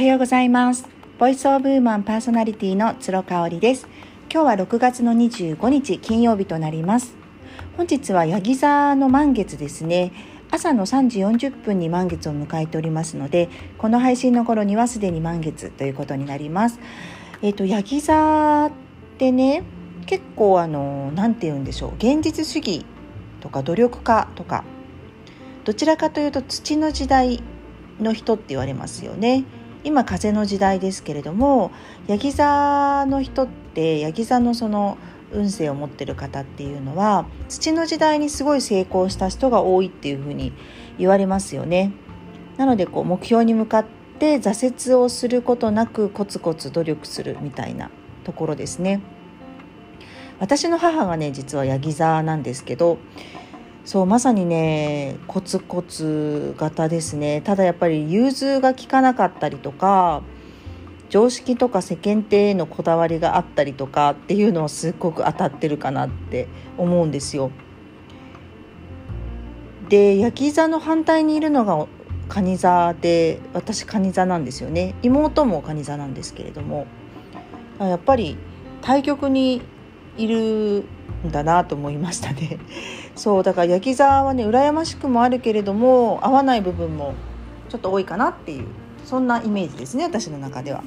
はようございます。ボイスオブウーマンパーソナリティの鶴香織です。今日は6月の25日金曜日となります。本日はヤギ座の満月ですね。朝の3時40分に満月を迎えておりますのでこの配信の頃にはすでに満月ということになります。えっ、ー、とヤギ座ってね結構あの何て言うんでしょう。現実主義とか努力家とか。どちらかというと土の時代の人って言われますよね。今風の時代ですけれどもヤギ座の人ってヤギ座のその運勢を持ってる方っていうのは土の時代にすごい成功した人が多いっていうふうに言われますよね。なのでこう目標に向かって挫折をすることなくコツコツ努力するみたいなところですね。私の母がね実はヤギ座なんですけどそうまさにねコツコツ型ですね。ただやっぱり融通が利かなかったりとか常識とか世間体へのこだわりがあったりとかっていうのはすっごく当たってるかなって思うんですよ。で焼き座の反対にいるのが蟹座で私蟹座なんですよね。妹も蟹座なんですけれども。やっぱり対局にいるんだなと思いましたね。そうだから焼き座はね羨ましくもあるけれども合わない部分もちょっと多いかなっていうそんなイメージですね私の中では。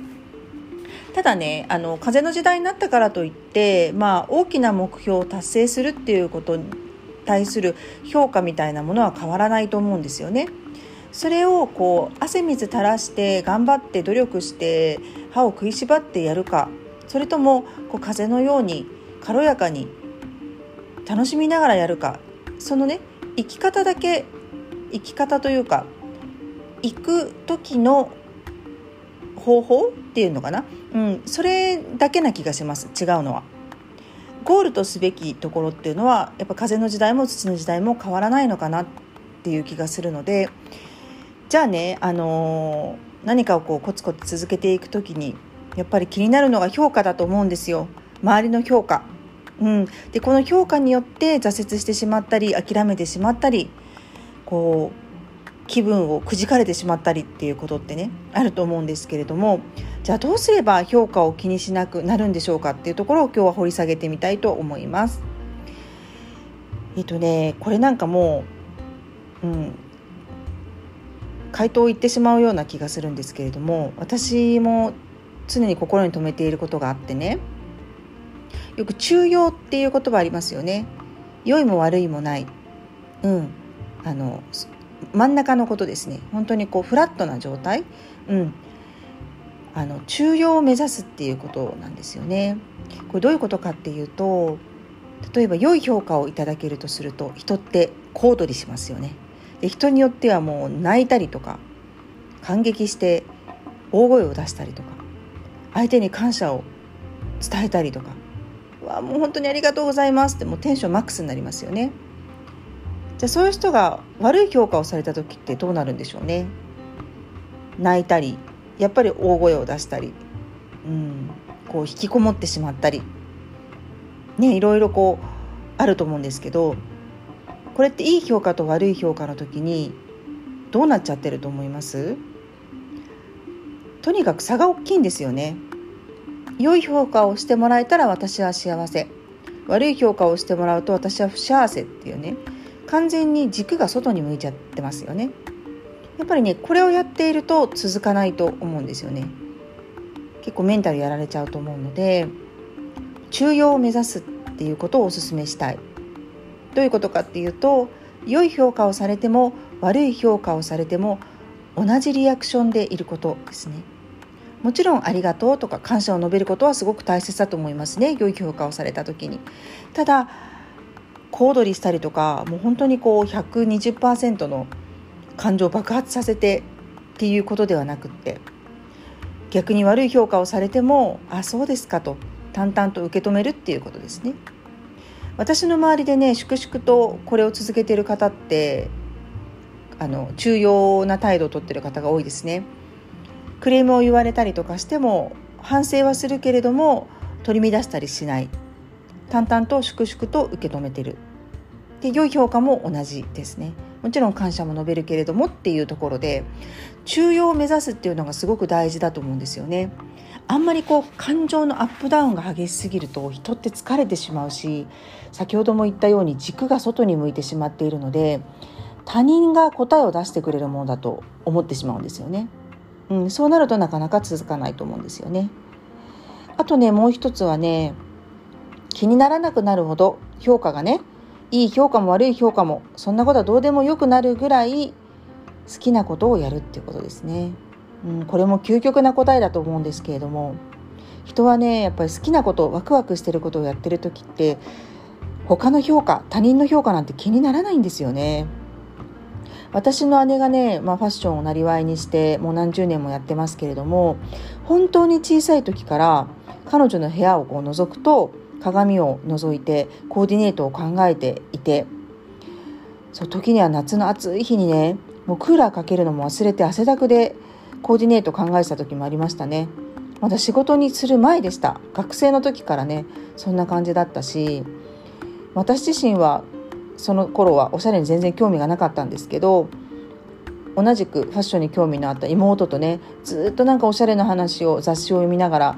ただねあの風の時代になったからといって、まあ、大きな目標を達成するっていうことに対する評価みたいなものは変わらないと思うんですよね。それをこう汗水垂らして頑張って努力して歯を食いしばってやるかそれともこう風のように軽やかに楽しみながらやるかそのね生き方だけ生き方というか行く時の方法っていうのかな、うん、それだけな気がします違うのは。ゴールとすべきところっていうのはやっぱ風の時代も土の時代も変わらないのかなっていう気がするのでじゃあね、あのー、何かをこうコツコツ続けていく時にやっぱり気になるのが評価だと思うんですよ周りの評価。うん、でこの評価によって挫折してしまったり諦めてしまったりこう気分をくじかれてしまったりっていうことってねあると思うんですけれどもじゃあどうすれば評価を気にしなくなるんでしょうかっていうところを今日は掘り下げてみたいと思います。えっとねこれなんかもう、うん、回答を言ってしまうような気がするんですけれども私も常に心に留めていることがあってねよく中庸っていう言葉ありますよね。良いも悪いもない。うん。あの真ん中のことですね。本当にこうフラットな状態、うん、あの中庸を目指すっていうことなんですよね。これどういうことかっていうと例えば良い評価をいただけるとすると人って小躍りしますよね。で人によってはもう泣いたりとか感激して大声を出したりとか相手に感謝を伝えたりとかわもう本当にありがとうございます。ってもうテンションマックスになりますよね。じゃあそういう人が悪い評価をされた時ってどうなるんでしょうね。泣いたりやっぱり大声を出したり、うん、こう引きこもってしまったり。ねいろいろこうあると思うんですけどこれっていい評価と悪い評価の時にどうなっちゃってると思います？とにかく差が大きいんですよね。良い評価をしてもらえたら私は幸せ。悪い評価をしてもらうと私は不幸せっていうね。完全に軸が外に向いちゃってますよね。やっぱりねこれをやっていると続かないと思うんですよね。結構メンタルやられちゃうと思うので中庸を目指すっていうことをお勧めしたい。どういうことかっていうと良い評価をされても悪い評価をされても同じリアクションでいることですね。もちろんありがとうとか感謝を述べることはすごく大切だと思いますね良い評価をされた時にただ小躍りしたりとかもう本当にこう120%の感情を爆発させてっていうことではなくって逆に悪い評価をされてもあそうですかと淡々と受け止めるっていうことですね。私の周りでね粛々とこれを続けてる方ってあの重要な態度をとってる方が多いですね。クレームを言われたりとかしても反省はするけれども取り乱したりしない淡々と粛々と受け止めてるで良い評価も同じですねもちろん感謝も述べるけれどもっていうところで中庸を目指すっていうのがすごく大事だと思うんですよね。あんまりこう感情のアップダウンが激しすぎると人って疲れてしまうし先ほども言ったように軸が外に向いてしまっているので他人が答えを出してくれるものだと思ってしまうんですよね。うん、そうなるとなかなか続かないと思うんですよね。あとねもう一つはね気にならなくなるほど評価がねいい評価も悪い評価もそんなことはどうでもよくなるぐらい好きなことをやるっていうことですね。うん、これも究極な答えだと思うんですけれども人はねやっぱり好きなことワクワクしてることをやってる時って他の評価他人の評価なんて気にならないんですよね。私の姉がね、まあ、ファッションをなりわいにしてもう何十年もやってますけれども本当に小さい時から彼女の部屋をこう覗くと鏡を覗いてコーディネートを考えていてそう時には夏の暑い日にねもうクーラーかけるのも忘れて汗だくでコーディネート考えてた時もありましたね。まだ仕事にする前でした。学生の時からねそんな感じだったし私自身はその頃はおしゃれに全然興味がなかったんですけど同じくファッションに興味のあった妹とねずっとなんかおしゃれな話を雑誌を読みながら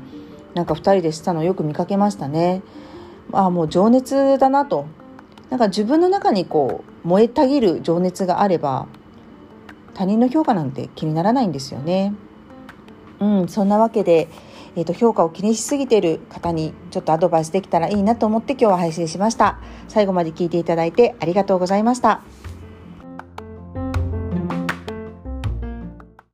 なんか2人でしたのをよく見かけましたね。ああもう情熱だなとなんか自分の中にこう燃えたぎる情熱があれば他人の評価なんて気にならないんですよね。うん、そんなわけで、えーと、評価を気にしすぎている方にちょっとアドバイスできたらいいなと思って今日は配信しました。最後まで聞いていただいてありがとうございました。